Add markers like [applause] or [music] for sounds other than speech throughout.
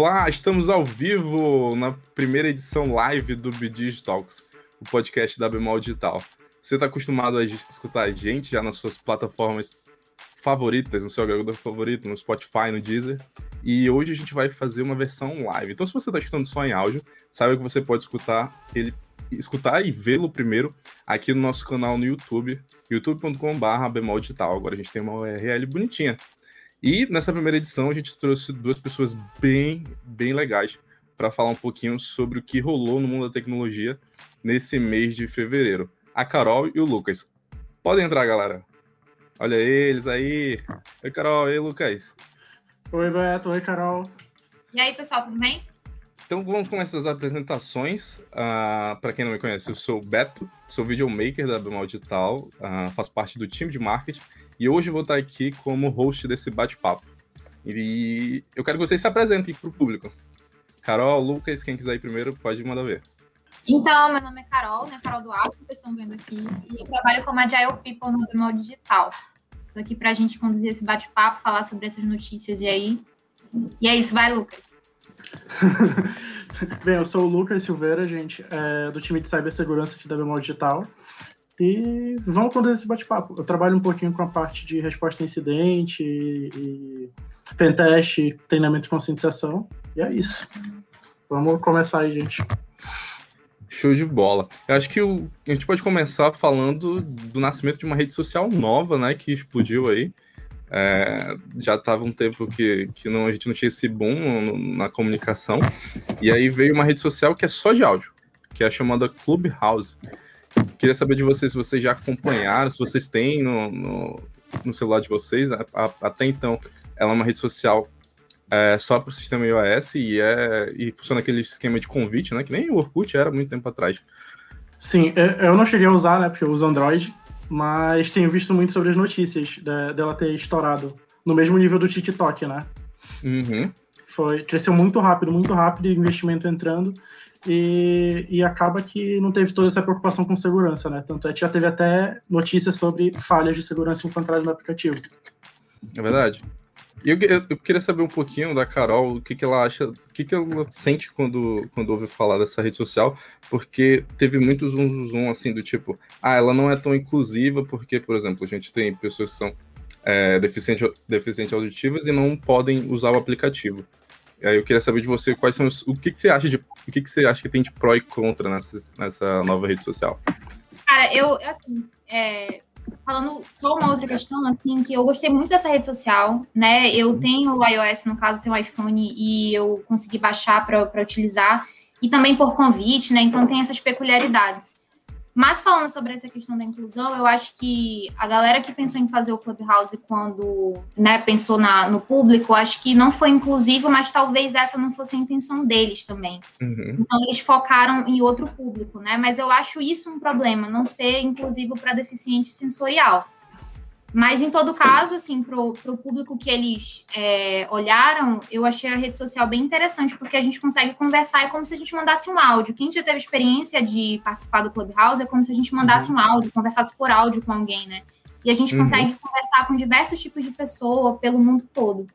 Olá, estamos ao vivo na primeira edição live do BDs Talks, o podcast da Bemol Digital. Você está acostumado a escutar a gente já nas suas plataformas favoritas, no seu agregador favorito, no Spotify, no Deezer. E hoje a gente vai fazer uma versão live. Então, se você está escutando só em áudio, saiba que você pode escutar ele, escutar e vê-lo primeiro aqui no nosso canal no YouTube, youtube.com.br bemol digital. Agora a gente tem uma URL bonitinha. E nessa primeira edição a gente trouxe duas pessoas bem, bem legais para falar um pouquinho sobre o que rolou no mundo da tecnologia nesse mês de fevereiro. A Carol e o Lucas. Podem entrar, galera. Olha eles aí. Oi, Carol. Oi, Lucas. Oi, Beto. Oi, Carol. E aí, pessoal, tudo bem? Então vamos começar as apresentações. Uh, ah, para quem não me conhece, eu sou o Beto, sou videomaker da Bemal Digital, uh, faço parte do time de marketing e hoje vou estar aqui como host desse bate-papo. E eu quero que vocês se apresentem para o público. Carol, Lucas, quem quiser ir primeiro, pode mandar ver. Então, meu nome é Carol, né? Carol Duarte, vocês estão vendo aqui. E eu trabalho como Agile People no Bemal Digital. Estou aqui para a gente conduzir esse bate-papo, falar sobre essas notícias e aí. E é isso, vai, Lucas. [laughs] Bem, eu sou o Lucas Silveira, gente, é, do time de cibersegurança aqui da Bemal Digital. E vamos conduzir esse bate-papo. Eu trabalho um pouquinho com a parte de resposta a incidente e, e pentest, treinamento de conscientização. E é isso. Vamos começar aí, gente. Show de bola. Eu acho que o, a gente pode começar falando do nascimento de uma rede social nova, né, que explodiu aí. É, já estava um tempo que, que não, a gente não tinha esse boom no, na comunicação. E aí veio uma rede social que é só de áudio, que é a chamada Clubhouse. Queria saber de vocês se vocês já acompanharam, se vocês têm no, no, no celular de vocês. A, a, até então, ela é uma rede social é, só para o sistema iOS e, é, e funciona aquele esquema de convite, né? Que nem o Orkut era muito tempo atrás. Sim, eu não cheguei a usar, né? Porque eu uso Android, mas tenho visto muito sobre as notícias dela ter estourado no mesmo nível do TikTok, né? Uhum. Foi, cresceu muito rápido, muito rápido, investimento entrando e, e acaba que não teve toda essa preocupação com segurança, né? Tanto é que já teve até notícias sobre falhas de segurança encontradas no aplicativo. É verdade. Eu, eu, queria saber um pouquinho da Carol, o que, que ela acha, o que, que ela sente quando, quando ouve falar dessa rede social, porque teve muito zoom, zoom, assim, do tipo, ah, ela não é tão inclusiva, porque, por exemplo, a gente tem pessoas que são é, deficientes deficiente auditivas e não podem usar o aplicativo. Aí eu queria saber de você quais são os, o que, que você acha de o que, que você acha que tem de pró e contra nessa, nessa nova rede social. Cara, eu assim, é, falando só uma outra questão, assim, que eu gostei muito dessa rede social, né? Eu uhum. tenho o iOS, no caso, tenho o iPhone e eu consegui baixar para utilizar, e também por convite, né? Então tem essas peculiaridades. Mas falando sobre essa questão da inclusão, eu acho que a galera que pensou em fazer o Clubhouse quando né, pensou na, no público, acho que não foi inclusivo, mas talvez essa não fosse a intenção deles também. Uhum. Então eles focaram em outro público, né? Mas eu acho isso um problema, não ser inclusivo para deficiente sensorial. Mas, em todo caso, assim, para o público que eles é, olharam, eu achei a rede social bem interessante, porque a gente consegue conversar, é como se a gente mandasse um áudio. Quem já teve experiência de participar do Clubhouse é como se a gente mandasse uhum. um áudio, conversasse por áudio com alguém, né? E a gente uhum. consegue conversar com diversos tipos de pessoa pelo mundo todo.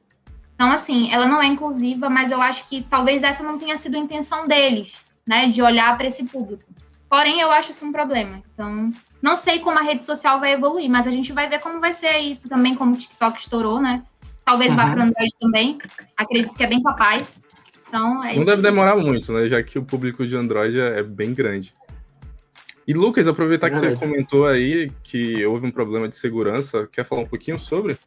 Então, assim, ela não é inclusiva, mas eu acho que talvez essa não tenha sido a intenção deles, né, de olhar para esse público. Porém, eu acho isso um problema. Então, não sei como a rede social vai evoluir, mas a gente vai ver como vai ser aí também, como o TikTok estourou, né? Talvez uhum. vá para o Android também. Acredito que é bem capaz. Então, é Não deve demorar muito, né? Já que o público de Android é, é bem grande. E Lucas, aproveitar que você comentou aí que houve um problema de segurança, quer falar um pouquinho sobre?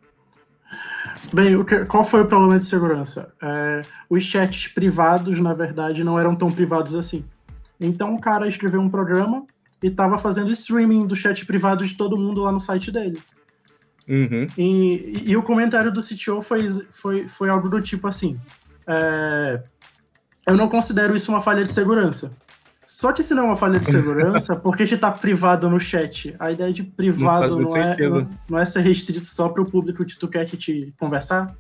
Bem, qual foi o problema de segurança? É, os chats privados, na verdade, não eram tão privados assim. Então o cara escreveu um programa e estava fazendo streaming do chat privado de todo mundo lá no site dele. Uhum. E, e, o comentário do CTO foi, foi, foi algo do tipo assim: é, Eu não considero isso uma falha de segurança. Só que se não é uma falha de segurança, [laughs] por que está privado no chat? A ideia de privado não, não é, não, não, é ser restrito só para o público que tu quer que te conversar.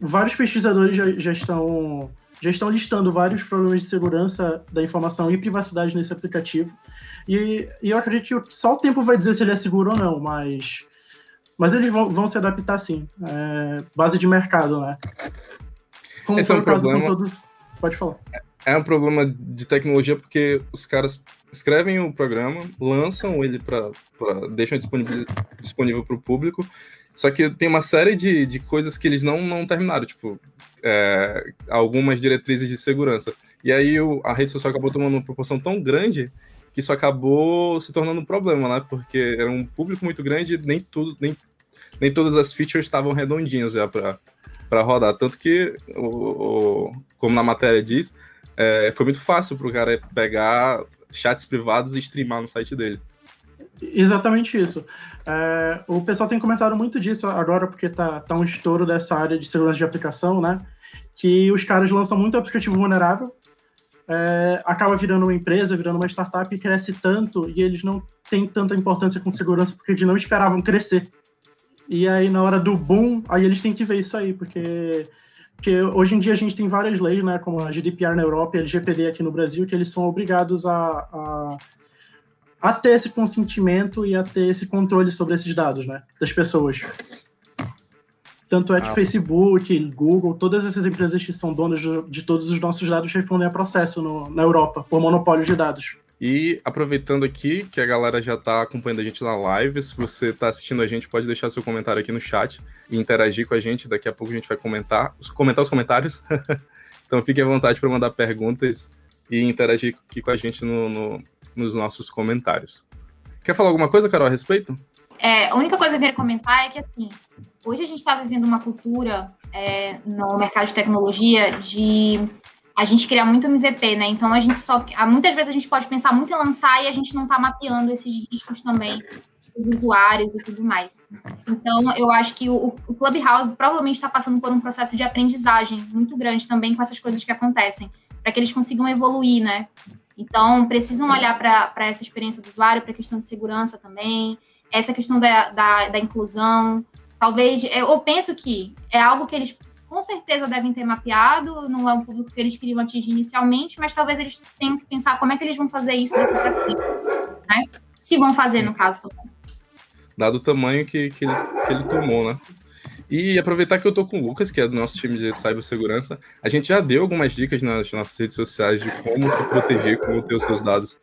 Vários pesquisadores já, já estão já estão listando vários problemas de segurança da informação e privacidade nesse aplicativo. E, e eu acredito que só o tempo vai dizer se ele é seguro ou não, mas, mas eles vão, vão se adaptar sim. É, base de mercado, né? Como Esse é um problema. pode falar. É um problema de tecnologia porque os caras escrevem o programa, lançam ele para. deixam disponível, disponível para o público, só que tem uma série de, de coisas que eles não, não terminaram, tipo, é, algumas diretrizes de segurança. E aí o, a rede social acabou tomando uma proporção tão grande que isso acabou se tornando um problema, né? Porque era um público muito grande e nem tudo, nem, nem todas as features estavam redondinhas já para rodar. Tanto que, o, o, como na matéria diz, é, foi muito fácil para o cara pegar chats privados e streamar no site dele. Exatamente isso. É, o pessoal tem comentado muito disso agora, porque tá, tá um estouro dessa área de segurança de aplicação, né? Que os caras lançam muito aplicativo vulnerável, é, acaba virando uma empresa, virando uma startup e cresce tanto, e eles não têm tanta importância com segurança porque eles não esperavam crescer. E aí, na hora do boom, aí eles têm que ver isso aí, porque, porque hoje em dia a gente tem várias leis, né, como a GDPR na Europa e a LGPD aqui no Brasil, que eles são obrigados a, a a ter esse consentimento e a ter esse controle sobre esses dados, né, das pessoas. Tanto é que ah. Facebook, Google, todas essas empresas que são donas de todos os nossos dados respondem a processo no, na Europa por monopólio de dados. E aproveitando aqui que a galera já está acompanhando a gente na live, se você está assistindo a gente, pode deixar seu comentário aqui no chat e interagir com a gente. Daqui a pouco a gente vai comentar, comentar os comentários. [laughs] então fique à vontade para mandar perguntas e interagir aqui com a gente no, no, nos nossos comentários. Quer falar alguma coisa, Carol, a respeito? É, a única coisa que eu queria comentar é que, assim, hoje a gente está vivendo uma cultura é, no mercado de tecnologia de a gente criar muito MVP, né? Então a gente só. Muitas vezes a gente pode pensar muito em lançar e a gente não está mapeando esses riscos também os usuários e tudo mais. Então, eu acho que o, o Clubhouse provavelmente está passando por um processo de aprendizagem muito grande também com essas coisas que acontecem para que eles consigam evoluir, né? Então, precisam olhar para essa experiência do usuário, para a questão de segurança também, essa questão da, da, da inclusão. Talvez, eu penso que é algo que eles com certeza devem ter mapeado, não é um público que eles queriam atingir inicialmente, mas talvez eles tenham que pensar como é que eles vão fazer isso daqui para frente, né? Se vão fazer, no caso, também. Dado o tamanho que, que, ele, que ele tomou, né? E aproveitar que eu tô com o Lucas, que é do nosso time de cibersegurança, a gente já deu algumas dicas nas nossas redes sociais de como se proteger, como ter os seus dados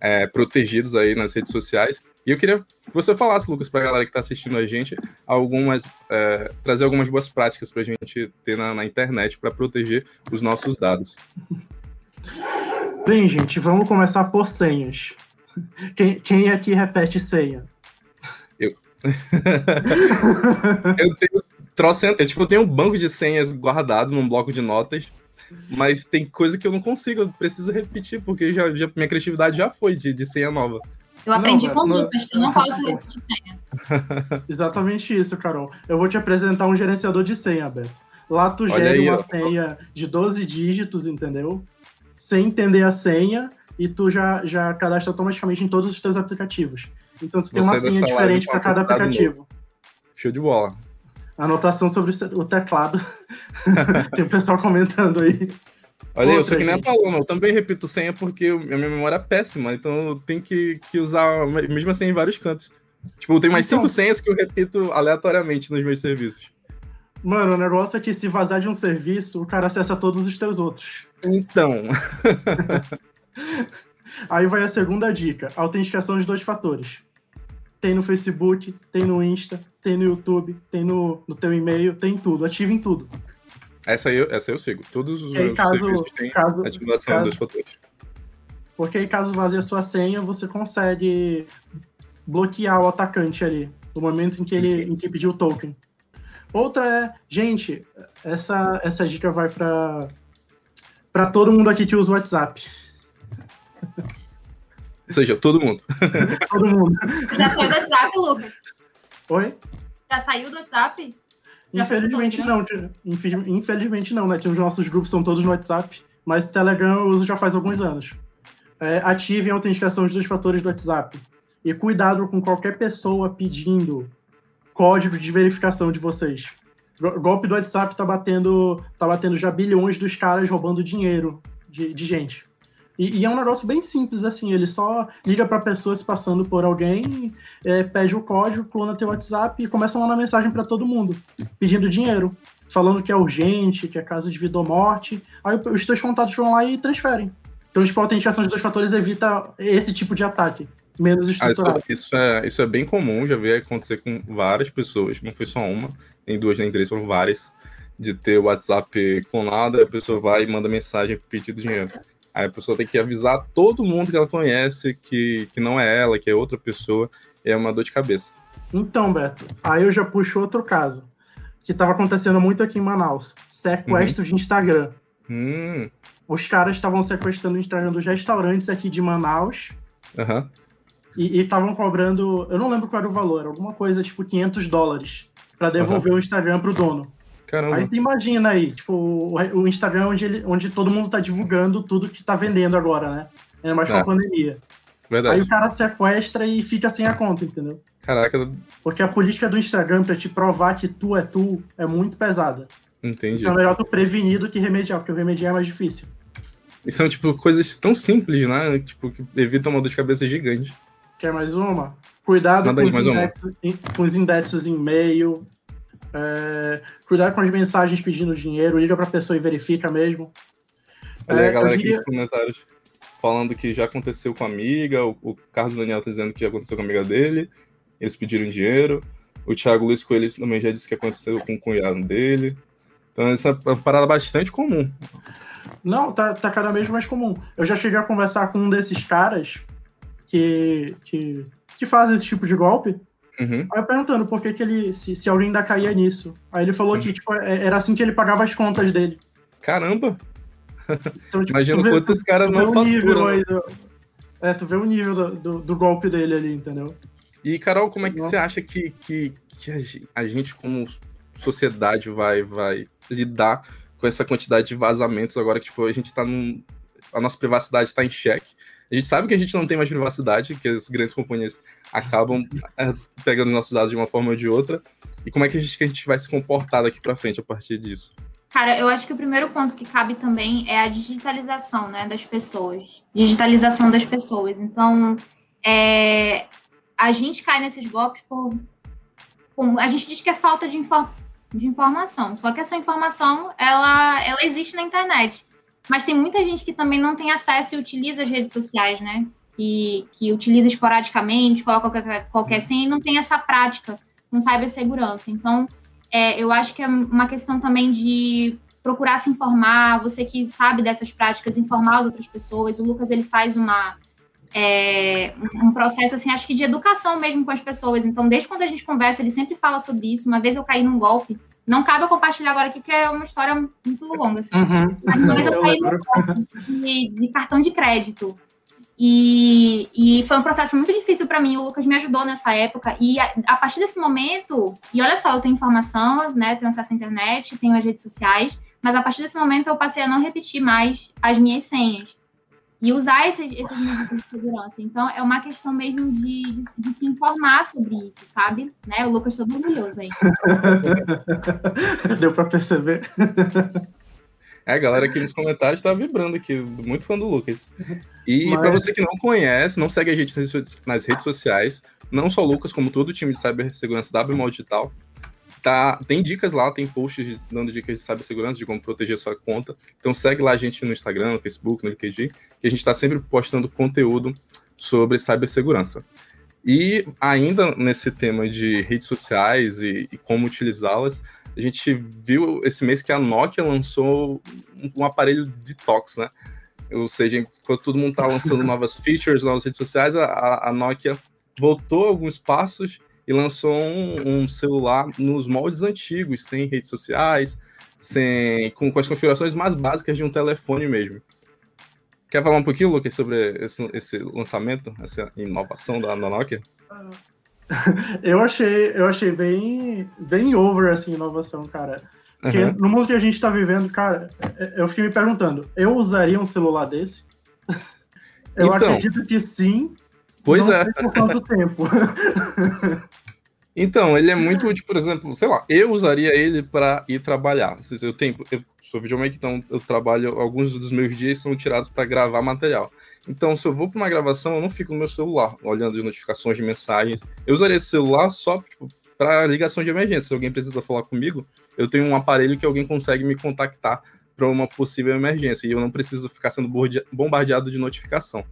é, protegidos aí nas redes sociais. E eu queria que você falasse, Lucas, para a galera que está assistindo a gente, algumas é, trazer algumas boas práticas para a gente ter na, na internet para proteger os nossos dados. Bem, gente, vamos começar por senhas. Quem, quem aqui repete senha? Eu. [laughs] eu tenho trocento, eu, tipo, eu tenho um banco de senhas guardado num bloco de notas, mas tem coisa que eu não consigo, eu preciso repetir, porque já, já minha criatividade já foi de, de senha nova. Eu aprendi não, com o Lucas, que eu não [laughs] posso repetir senha. [laughs] Exatamente isso, Carol. Eu vou te apresentar um gerenciador de senha, Beto. Lá tu gera aí, uma ó. senha de 12 dígitos, entendeu? Sem entender a senha, e tu já, já cadastra automaticamente em todos os teus aplicativos. Então tu tem uma senha diferente para cada aplicativo. Show de bola. Anotação sobre o teclado. [laughs] tem o pessoal comentando aí. Olha, eu sou que nem a Paloma, eu também repito senha porque a minha memória é péssima, então eu tenho que, que usar a mesma senha em vários cantos. Tipo, eu tenho mais então, cinco senhas que eu repito aleatoriamente nos meus serviços. Mano, o negócio é que se vazar de um serviço, o cara acessa todos os teus outros. Então. [laughs] Aí vai a segunda dica: autenticação de dois fatores. Tem no Facebook, tem no Insta, tem no YouTube, tem no, no teu e-mail, tem tudo. Ative em tudo. Essa eu, essa eu sigo. Todos os meus caso, serviços têm caso, ativação caso, dos fatores. Porque aí, caso vazie a sua senha, você consegue bloquear o atacante ali, no momento em que ele em que pediu o token. Outra é, gente, essa, essa dica vai para para todo mundo aqui que usa o WhatsApp. Ou seja, todo mundo. [laughs] todo mundo. Já saiu do WhatsApp, Lucas? Oi? Já saiu do WhatsApp? Infelizmente não, infelizmente não, né? Que os nossos grupos são todos no WhatsApp, mas o Telegram eu uso já faz alguns anos. É, ativem a autenticação de dois fatores do WhatsApp. E cuidado com qualquer pessoa pedindo código de verificação de vocês. O golpe do WhatsApp tá batendo, tá batendo já bilhões dos caras roubando dinheiro de, de gente. E, e, é um negócio bem simples, assim, ele só liga para pessoas passando por alguém, é, pede o código, clona teu WhatsApp e começa a mandar mensagem para todo mundo, pedindo dinheiro. falando que é urgente, que é caso de vida ou morte. Aí os teus contatos vão lá e transferem. Então, tipo, a autenticação de dois fatores evita esse tipo de ataque, menos Ah, estruturado. isso, isso é, isso é bem comum, já vi acontecer com várias pessoas, não foi só uma, nem duas, nem três, foram várias, de ter o WhatsApp clonado, a pessoa vai e manda mensagem pedindo dinheiro. Aí a pessoa tem que avisar todo mundo que ela conhece que, que não é ela, que é outra pessoa, e é uma dor de cabeça. Então, Beto, aí eu já puxo outro caso, que estava acontecendo muito aqui em Manaus. Sequestro de Instagram. Hum, Os caras estavam sequestrando o Instagram dos restaurantes aqui de Manaus aham. e estavam cobrando, eu não lembro qual era o valor, alguma coisa tipo 500 dólares para devolver o Instagram pro dono. Caramba. Aí tu imagina aí, tipo, o, Instagram onde, ele, onde todo mundo tá divulgando tudo que tá vendendo agora, né? É mais com É. a pandemia. Aí Verdade. o cara sequestra e fica sem a conta, entendeu? Caraca, Porque a política do Instagram pra te provar que tu é tu é muito pesada. entendi. Então é melhor tu prevenir do que remediar, porque o remediar é mais difícil. E são, tipo, coisas tão simples, né? Tipo, que evitam uma dor de cabeça gigante. Quer mais uma? Cuidado com aí, os, indexos, em- com os indexos em e-mail. É, cuidado com as mensagens pedindo dinheiro. Liga pra pessoa e verifica mesmo. Olha aí É, a galera eu aqui diria- nos comentários falando que já aconteceu com a amiga, o, o Carlos Daniel tá dizendo que já aconteceu com a amiga dele, eles pediram dinheiro. O Thiago Luiz Coelho também já disse que aconteceu com o cunhado dele. Então, essa é uma parada bastante comum. Não, tá, tá cada vez mais comum. Eu já cheguei a conversar com um desses caras que, que, que fazem esse tipo de golpe. Uhum. Aí eu perguntando por que, que ele. Se, se alguém ainda caía nisso. Aí ele falou que tipo, é- era assim que ele pagava as contas dele. Caramba! Então, tipo, Imagina vê- quantos caras não faturam. aí do, É, tu vê o nível do, do, do golpe dele ali, entendeu? E, Carol, como é que Não. você acha que, que, que a gente, como sociedade, vai, vai lidar com essa quantidade de vazamentos agora que tipo, a gente tá num. A nossa privacidade está em xeque. A gente sabe que a gente não tem mais privacidade, que as grandes companhias acabam é, pegando nossos dados de uma forma ou de outra. E como é que a gente, que a gente vai se comportar daqui para frente a partir disso? Cara, eu acho que o primeiro ponto que cabe também é a digitalização, né, das pessoas. Digitalização das pessoas. Então, é, a gente cai nesses golpes por, por- a gente diz que é falta de, infor- de informação. Só que essa informação, ela, ela existe na internet. Mas tem muita gente que também não tem acesso e utiliza as redes sociais, né? Que, que utiliza esporadicamente, coloca qualquer, qualquer senha e não tem essa prática com cibersegurança. Então, é, eu acho que é uma questão também de procurar se informar, você que sabe dessas práticas, informar as outras pessoas. O Lucas, ele faz uma, é, um processo, assim, acho que de educação mesmo com as pessoas. Então, desde quando a gente conversa, ele sempre fala sobre isso. Uma vez eu caí num golpe, não cabe eu compartilhar agora aqui, que é uma história muito longa, assim. Uhum. Mas uma vez eu caí num golpe de, de cartão de crédito. E, e foi um processo muito difícil para mim. O Lucas me ajudou nessa época. E a, a partir desse momento, e olha só, eu tenho informação, né? Tenho acesso à internet, tenho as redes sociais, mas a partir desse momento eu passei a não repetir mais as minhas senhas. E usar esses, esses medidas de segurança. Então, é uma questão mesmo de, de, de se informar sobre isso, sabe? Né? O Lucas todo orgulhoso aí. [laughs] Deu pra perceber. [laughs] É, a galera aqui nos comentários tá vibrando aqui, muito fã do Lucas. E Mas- pra você que não conhece, não segue a gente nas redes- sociais, não só o Lucas, como todo o time de cibersegurança da Bemol Digital, tá, tem dicas lá, tem posts dando dicas de cibersegurança, de como proteger sua conta. Então segue lá a gente no Instagram, no Facebook, no LinkedIn, que a gente tá sempre postando conteúdo sobre cibersegurança. E ainda nesse tema de redes sociais e, e como utilizá-las, a gente viu esse mês que a Nokia lançou um, um aparelho detox, né? Ou seja, enquanto todo mundo tá lançando [laughs] novas features, novas redes sociais, a- a, a Nokia voltou alguns passos e lançou um, um celular nos moldes antigos, sem redes sociais, sem, com, com as configurações mais básicas de um telefone mesmo. Quer falar um pouquinho, Lucas, sobre esse, esse lançamento, essa inovação da, da Nokia? [laughs] Eu achei, eu achei bem, bem over essa inovação, cara. Porque Aham. no mundo que a gente tá vivendo, cara, é- eu fiquei me perguntando, eu usaria um celular desse? [laughs] Eu Então. acredito que sim. Pois é. por quanto tempo. [laughs] Então, ele é muito útil, por exemplo, sei lá, eu usaria ele para ir trabalhar. Se Eu tenho, eu sou videomaker, então eu trabalho, alguns dos meus dias são tirados para gravar material. Então, se eu vou para uma gravação, eu não fico no meu celular, olhando as notificações de mensagens. Eu usaria esse celular só tipo, para ligação de emergência. Se alguém precisa falar comigo, eu tenho um aparelho que alguém consegue me contactar para uma possível emergência e eu não preciso ficar sendo bombardeado de notificação.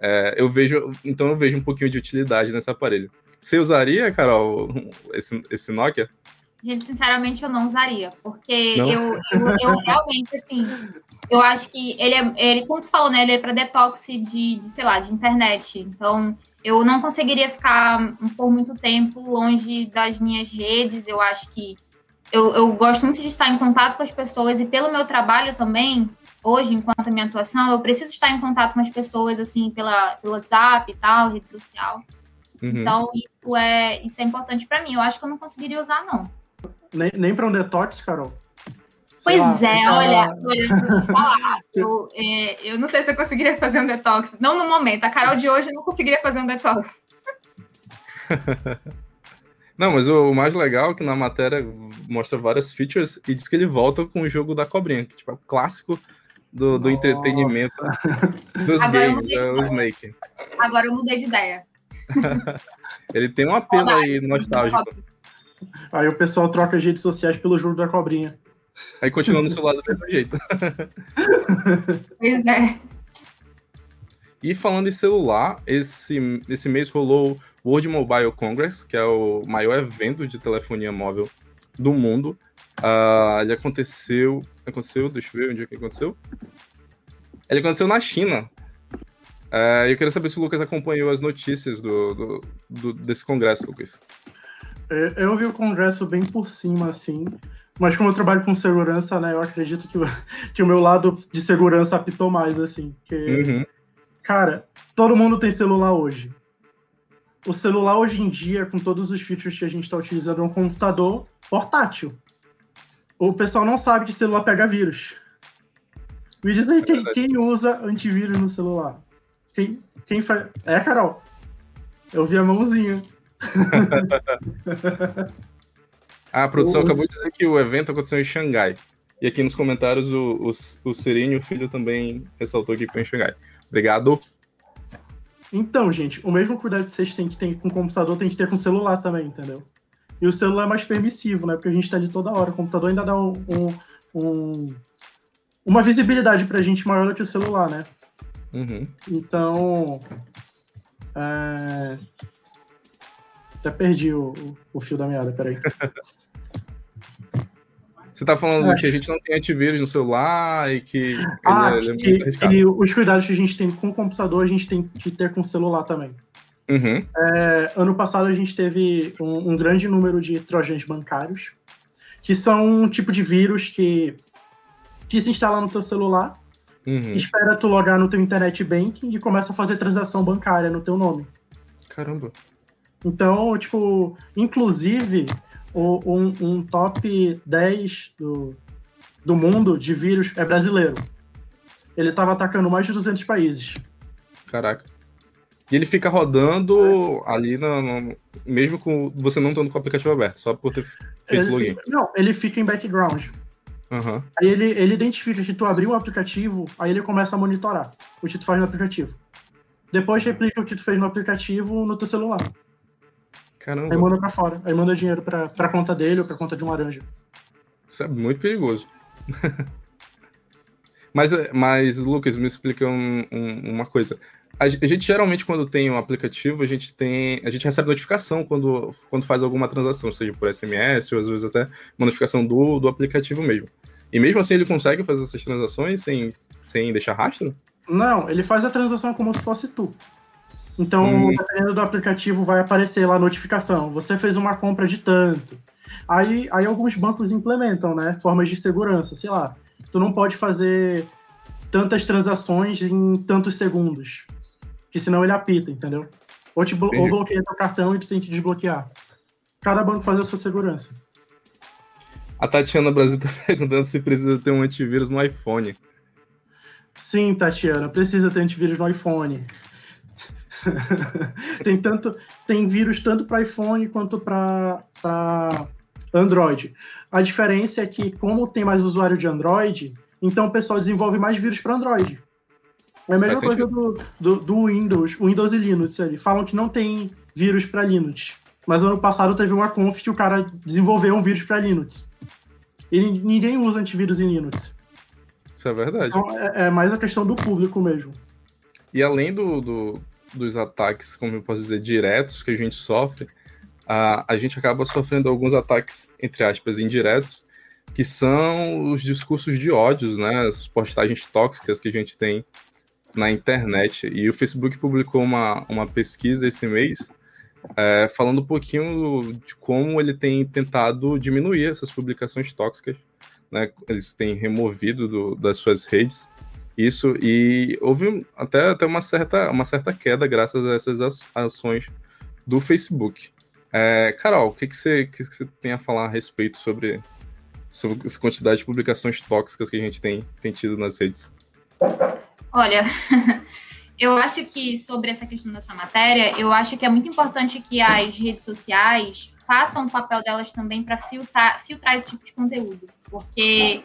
É, eu vejo, então eu vejo um pouquinho de utilidade nesse aparelho. Você usaria, Carol, esse, esse Nokia? Gente, sinceramente, eu não usaria, porque eu, eu, eu, realmente, assim, eu acho que ele é, ele, como tu falou, né, ele é para detox de, de, sei lá, de internet. Então, eu não conseguiria ficar por muito tempo longe das minhas redes. Eu acho que eu, eu gosto muito de estar em contato com as pessoas e pelo meu trabalho também, hoje, enquanto a minha atuação, eu preciso estar em contato com as pessoas, assim, pela, pelo WhatsApp e tal, rede social. Uhum. Então, isso é, isso é importante para mim. Eu acho que eu não conseguiria usar, não. Nem, nem para um detox, Carol? Sei pois lá, é, olha, olha, deixa eu te falar. [laughs] eu, é, eu não sei se eu conseguiria fazer um detox. Não no momento. A Carol de hoje não conseguiria fazer um detox. [laughs] Não, mas o, mais legal é que na matéria mostra várias features e diz que ele volta com o jogo da cobrinha, que tipo, é o clássico do, do entretenimento dos Agora games, é o Snake. Agora eu mudei de ideia. [laughs] ele tem um apelo aí nostálgico. Aí o pessoal troca as redes sociais pelo jogo da cobrinha. Aí continua no celular do mesmo jeito. [laughs] Pois é. E falando em celular, esse, esse mês rolou o World Mobile Congress, que é o maior evento de telefonia móvel do mundo. Uh, ele aconteceu. Aconteceu, deixa eu ver onde é que aconteceu. Ele aconteceu na China. Uh, eu queria saber se o Lucas acompanhou as notícias do, do, do desse congresso, Lucas. É, eu vi o congresso bem por cima, assim. Mas como eu trabalho com segurança, né, eu acredito que, [laughs] que o meu lado de segurança apitou mais, assim. Que, uhum. Cara, todo mundo tem celular hoje. O celular hoje em dia, com todos os features que a gente está utilizando, é um computador portátil. O pessoal não sabe que celular pega vírus. Me diz aí quem, quem usa antivírus no celular. Quem, quem faz. É, Carol. Eu vi a mãozinha. [laughs] a produção acabou de dizer que o evento aconteceu em Xangai. E aqui nos comentários o, o, o Serene, o filho, também ressaltou que foi em Xangai. Obrigado. Então, gente, o mesmo cuidado que vocês têm que ter com o computador, tem que ter com o celular também, entendeu? E o celular é mais permissivo, né? Porque a gente tá ali toda hora. O computador ainda dá um, um, um uma visibilidade pra gente maior do que o celular, né? Uhum. Então. É... Até perdi o, o, fio da meada, peraí. [laughs] Você tá falando é. que a gente não tem antivírus no celular e que. Ah, é, que, que, os cuidados que a gente tem com o computador, a gente tem que ter com o celular também. Uhum. É, ano passado a gente teve um, um, grande número de trojans bancários, que são um tipo de vírus que, que se instala no teu celular, uhum. espera tu logar no teu internet banking e começa a fazer transação bancária no teu nome. Caramba. Então, tipo, inclusive, o, um, um, top 10 do, do mundo de vírus é brasileiro. Ele estava atacando mais de 200 países. Caraca. E ele fica rodando é. ali, no, no, mesmo com você não estando com o aplicativo aberto, só por ter feito ele login. Fica, não, ele fica em background. Uhum. Aí ele, ele identifica que tu abriu o aplicativo, aí ele começa a monitorar o que tu faz no aplicativo. Depois replica o que tu fez no aplicativo no teu celular. Caramba. Aí manda pra fora. Aí manda dinheiro pra, pra conta dele ou pra conta de um laranja. Isso é muito perigoso. [laughs] mas, mas, Lucas, me explica um, um, uma coisa. A gente geralmente, quando tem um aplicativo, a gente tem. A gente recebe notificação quando, quando faz alguma transação, seja por SMS ou às vezes até uma notificação do, do aplicativo mesmo. E mesmo assim ele consegue fazer essas transações sem, sem deixar rastro? Não, ele faz a transação como se fosse tu. Então, hum. dependendo do aplicativo, vai aparecer lá a notificação. Você fez uma compra de tanto. Aí, aí alguns bancos implementam, né? Formas de segurança, sei lá. Tu não pode fazer tantas transações em tantos segundos. Que senão ele apita, entendeu? Ou, te blo ou bloqueia teu cartão e tu tem que desbloquear. Cada banco faz a sua segurança. A Tatiana Brasil tá [laughs] perguntando se precisa ter um antivírus no iPhone. Sim, Tatiana, precisa ter antivírus no iPhone. [laughs] tem tanto tem vírus tanto para iPhone quanto para Android. A diferença é que como tem mais usuário de Android, então o pessoal desenvolve mais vírus para Android. É a mesma coisa do, do, do, Windows, Windows e Linux ali. Falam que não tem vírus para Linux. mas ano passado teve uma conf que o cara desenvolveu um vírus para Linux. E ninguém usa antivírus em Linux. Isso é verdade. Então, é, é mais a questão do público mesmo. E além do, do, dos ataques, como eu posso dizer, diretos que a gente sofre, a, a gente acaba sofrendo alguns ataques, entre aspas, indiretos, que são os discursos de ódios, né? As postagens tóxicas que a gente tem na internet. E o Facebook publicou uma, uma pesquisa esse mês é, falando um pouquinho de como ele tem tentado diminuir essas publicações tóxicas. Né? Eles têm removido do, das suas redes isso, e houve até, até uma, certa, uma certa queda graças a essas ações do Facebook. É, Carol, o que, que, você, que, você tem a falar a respeito sobre, sobre essa quantidade de publicações tóxicas que a gente tem, tem tido nas redes? Olha, [laughs] eu acho que sobre essa questão dessa matéria, eu acho que é muito importante que as redes sociais façam o papel delas também para filtrar, filtrar esse tipo de conteúdo, porque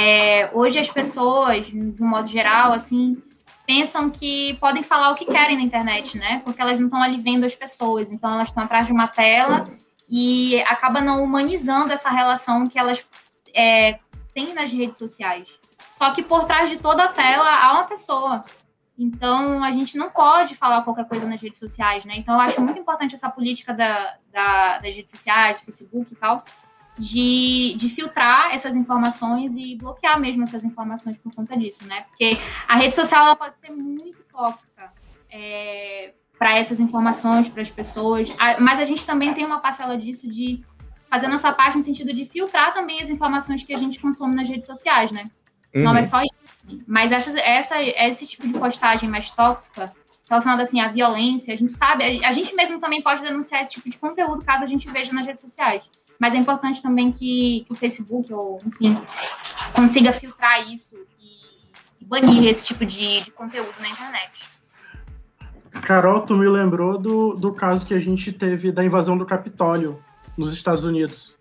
é, hoje as pessoas, de um modo geral, assim, pensam que podem falar o que querem na internet, né? Porque elas não estão ali vendo as pessoas, então elas estão atrás de uma tela e acaba não humanizando essa relação que elas é, têm nas redes sociais. Só que por trás de toda a tela há uma pessoa. Então a gente não pode falar qualquer coisa nas redes sociais, né? Então eu acho muito importante essa política da, da das redes sociais, Facebook e tal, de, de filtrar essas informações e bloquear mesmo essas informações por conta disso, né? Porque a rede social ela pode ser muito tóxica é, para essas informações, para as pessoas, mas a gente também tem uma parcela disso de fazer nossa parte no sentido de filtrar também as informações que a gente consome nas redes sociais, né? Uhum. Não é só isso. Mas essa, essa, esse tipo de postagem mais tóxica, relacionada assim à violência, a gente sabe, a, a gente mesmo também pode denunciar esse tipo de conteúdo caso a gente veja nas redes sociais. Mas é importante também que, que o Facebook, ou enfim, consiga filtrar isso e, e banir esse tipo de, de conteúdo na internet. Carol, tu me lembrou do, do caso que a gente teve da invasão do Capitólio nos Estados Unidos.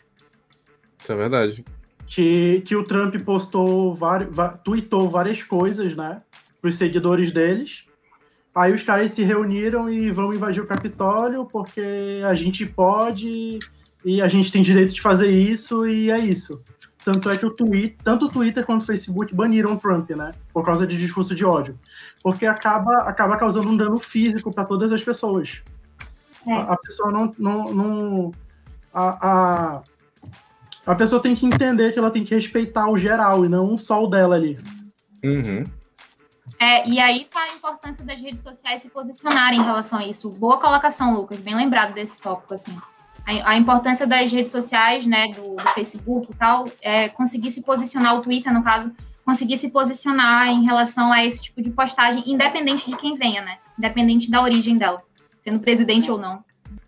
Isso é verdade. Que, que o Trump postou, vários, tweetou várias coisas, né? Para os seguidores deles. Aí os caras se reuniram e vão invadir o Capitólio porque a gente pode e a gente tem direito de fazer isso e é isso. Tanto é que o Twitter, tanto o Twitter quanto o Facebook baniram o Trump, né? Por causa de discurso de ódio. Porque acaba, acaba causando um dano físico para todas as pessoas. É. A, a, pessoa não. não, não a, a, a, pessoa tem que entender que ela tem que respeitar o geral e não só o dela ali. Uhum. É, e aí tá a importância das redes sociais se posicionarem em relação a isso. Boa colocação, Lucas. Bem lembrado desse tópico, assim a, importância das redes sociais, né, do, do, Facebook e tal, é conseguir se posicionar, o Twitter, no caso, conseguir se posicionar em relação a esse tipo de postagem, independente de quem venha, né? Independente da origem dela, sendo presidente ou não.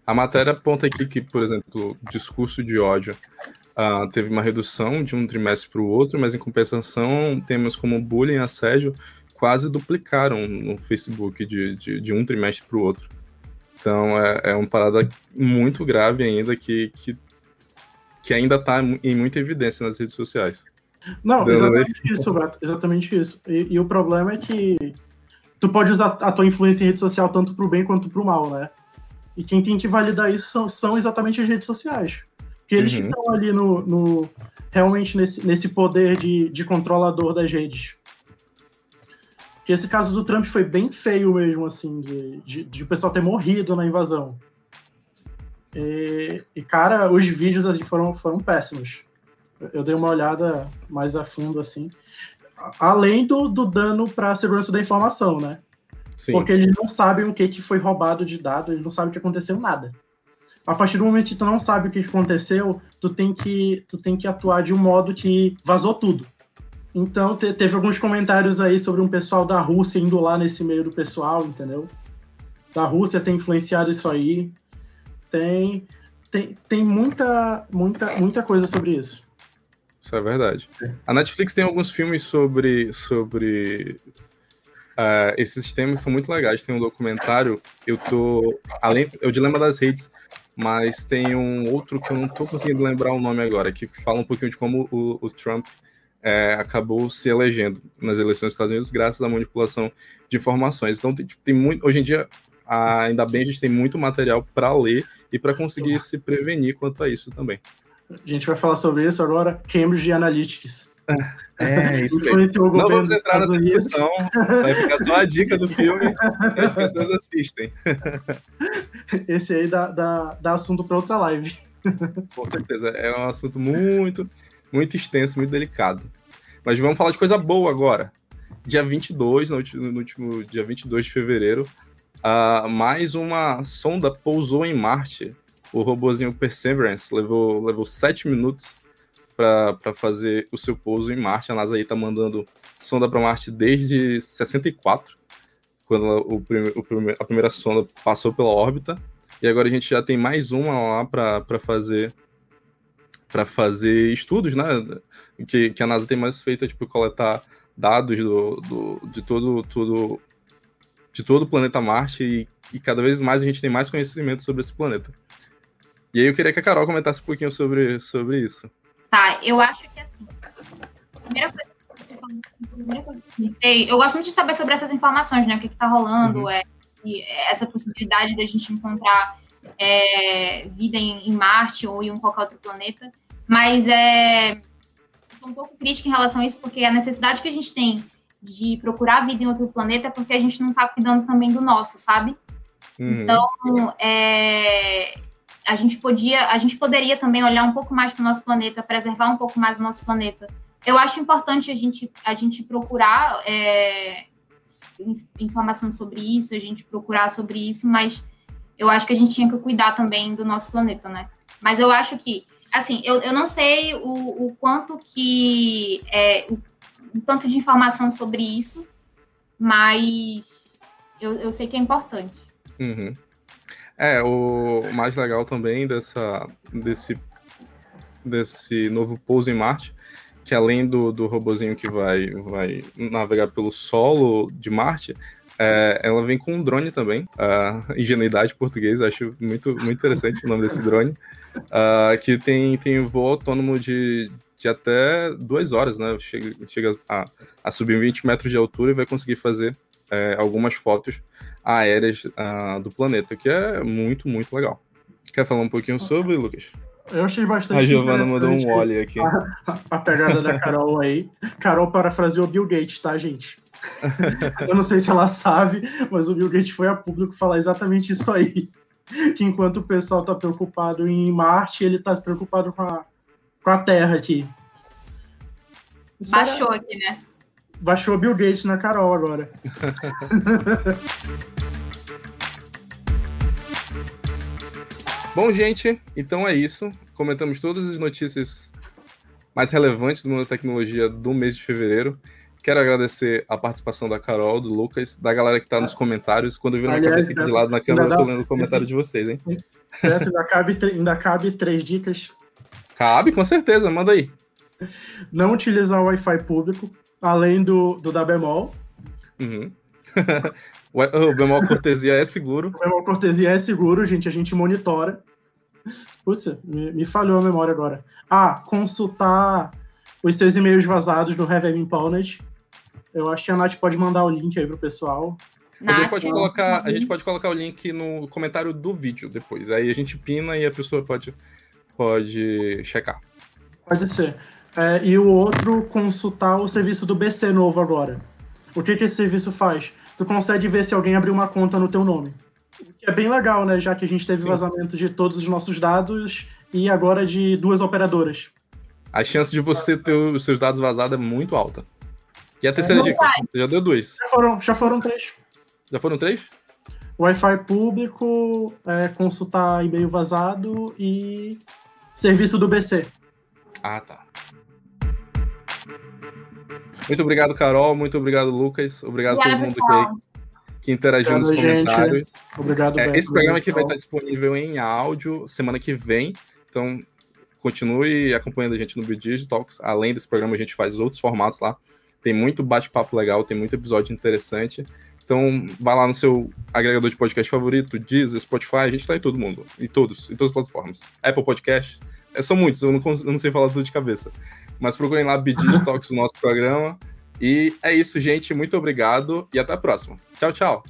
A matéria aponta aqui que, por exemplo, discurso de ódio uh, teve uma redução de um trimestre para o outro, mas em compensação, temas como bullying e assédio quase duplicaram no Facebook de, de, de um trimestre para o outro. Então é, é uma parada muito grave ainda que, que, que ainda está em muita evidência nas redes sociais. Não, exatamente isso, Beto, exatamente isso. E, e, o problema é que tu pode usar a tua influência em rede social tanto para o bem quanto para o mal, né? E quem tem que validar isso são, são exatamente as redes sociais. Porque eles uhum. estão ali no, no, realmente nesse, nesse poder de, de controlador das redes. Que esse caso do Trump foi bem feio mesmo, assim, de, de, de o pessoal ter morrido na invasão. E, e, cara, os vídeos assim, foram, foram péssimos. Eu dei uma olhada mais a fundo, assim. Além do, do dano para a segurança da informação, né? Sim. Porque eles não sabem o que, que foi roubado de dado, eles não sabem o que aconteceu, nada. A partir do momento que tu não sabe o que aconteceu, tu tem que, tu tem que atuar de um modo que vazou tudo. Então, te, teve alguns comentários aí sobre um pessoal da Rússia indo lá nesse meio do pessoal, entendeu? Da Rússia tem influenciado isso aí. Tem, tem, tem muita, muita, muita coisa sobre isso. Isso é verdade. A Netflix tem alguns filmes sobre, sobre uh, esses temas são muito legais. Tem um documentário, eu tô. Além, é o Dilema das Redes, mas tem um outro que eu não tô conseguindo lembrar o nome agora, que fala um pouquinho de como o, o Trump é, acabou se elegendo nas eleições dos Estados Unidos graças à manipulação de informações. Então, tem, tem muito. Hoje em dia, ainda bem a gente tem muito material para ler e para conseguir se prevenir quanto a isso também. A gente vai falar sobre isso agora, Cambridge Analytics. É, isso mesmo. [laughs] Não vamos entrar nessa discussão, vai ficar só a dica do filme que as pessoas assistem. [laughs] Esse aí dá, dá, dá assunto para outra live. Com certeza, é um assunto muito, muito extenso, muito delicado. Mas vamos falar de coisa boa agora. Dia 22, no último, no último dia 22 de fevereiro, uh, mais uma sonda pousou em Marte. O robozinho Perseverance levou, levou sete minutos para fazer o seu pouso em Marte. A NASA aí está mandando sonda para Marte desde 64, quando o, prime, o prime, a primeira sonda passou pela órbita. E agora a gente já tem mais uma lá para fazer para fazer estudos, né? Que, que a NASA tem mais feito é tipo coletar dados do, do, de todo, todo de todo o planeta Marte e, e, cada vez mais a gente tem mais conhecimento sobre esse planeta. E aí eu queria que a Carol comentasse um pouquinho sobre, sobre isso. Tá, eu acho que assim, a primeira coisa que eu, primeira coisa que eu pensei, eu gosto muito de saber sobre essas informações, né? O que, que tá rolando, uhum. é, essa possibilidade da gente encontrar é, vida em, em, Marte ou em um qualquer outro planeta. Mas é, sou um pouco crítica em relação a isso, porque a necessidade que a gente tem de procurar vida em outro planeta é porque a gente não está cuidando também do nosso, sabe? Uhum. Então, é, a gente podia, a gente poderia também olhar um pouco mais para o nosso planeta, preservar um pouco mais o nosso planeta. Eu acho importante a gente, a gente procurar é, informação sobre isso, a gente procurar sobre isso, mas eu acho que a gente tinha que cuidar também do nosso planeta, né? Mas eu acho que, assim, eu, eu não sei o, o quanto que, é, o, o tanto de informação sobre isso, mas eu, eu sei que é importante. Uhum. É, o mais legal também dessa, desse, desse novo pouso em Marte, que além do, do robozinho que vai, vai navegar pelo solo de Marte, é, ela vem com um drone também, uh, ingenuidade português, acho muito, muito interessante o nome desse drone, uh, que tem, tem voo autônomo de, de até duas horas, né? Chega, chega a, a subir 20 metros de altura e vai conseguir fazer é, algumas fotos aéreas uh, do planeta, que é muito, muito legal. Quer falar um pouquinho sobre, Lucas? Eu achei bastante. A Giovana mandou um olhe aqui. A, a, pegada da Carol aí. Carol parafraseou Bill Gates, tá, gente? [laughs] Eu não sei se ela sabe, mas o Bill Gates foi a público falar exatamente isso aí. Que enquanto o pessoal está preocupado em Marte, ele está preocupado com a, com a Terra aqui. Baixou aqui, né? Baixou Bill Gates na Carol agora. [laughs] Bom, gente, então é isso. Comentamos todas as notícias mais relevantes do mundo da tecnologia do mês de fevereiro. Quero agradecer a participação da Carol, do Lucas, da galera que está nos comentários. Quando eu vi minha cabeça aqui de lado na câmera, eu tô lendo o comentário de vocês, hein? [laughs] Certo, ainda cabe, ainda cabe três dicas. Cabe, com certeza, manda aí. Não utilizar o Wi-Fi público, além do, do da bemol. Uhum. [laughs] o bemol cortesia é seguro. O [laughs] bemol cortesia é seguro, gente, a gente monitora. Putz, me, me falhou a memória agora. Ah, consultar os seus e-mails vazados no Have Impounded. Eu acho que a Nath pode mandar o link aí pro pessoal. a gente, pode colocar, a gente pode colocar o link no comentário do vídeo depois. Aí a gente pina e a pessoa pode, pode checar. Pode ser. É, e o outro, consultar o serviço do BC novo agora. O que, que esse serviço faz? Tu consegue ver se alguém abriu uma conta no teu nome. O que é bem legal, né? Já que a gente teve Sim. vazamento de todos os nossos dados e agora de duas operadoras a chance de você ter os seus dados vazados é muito alta. E a terceira é, dica? Vai. Você já deu dois. Já foram, já foram três. Já foram três? Wi-Fi público, é, consultar e-mail vazado e serviço do BC. Ah, tá. Muito obrigado, Carol. Muito obrigado, Lucas. Obrigado a todo mundo que, que interagiu obrigado, nos comentários. Gente. Obrigado, é, Esse programa aqui vai estar disponível em áudio semana que vem. Então, continue acompanhando a gente no BDG Talks. Além desse programa, a gente faz outros formatos lá. Tem muito bate-papo legal, tem muito episódio interessante. Então, vá lá no seu agregador de podcast favorito, Deezer, Spotify, a gente tá em todo mundo, em todos, em todas as plataformas. Apple Podcast, é, são muitos, eu não, eu não sei falar tudo de cabeça. Mas procurem lá BD Talks, o nosso programa. E é isso, gente. Muito obrigado e até a próxima. Tchau, tchau.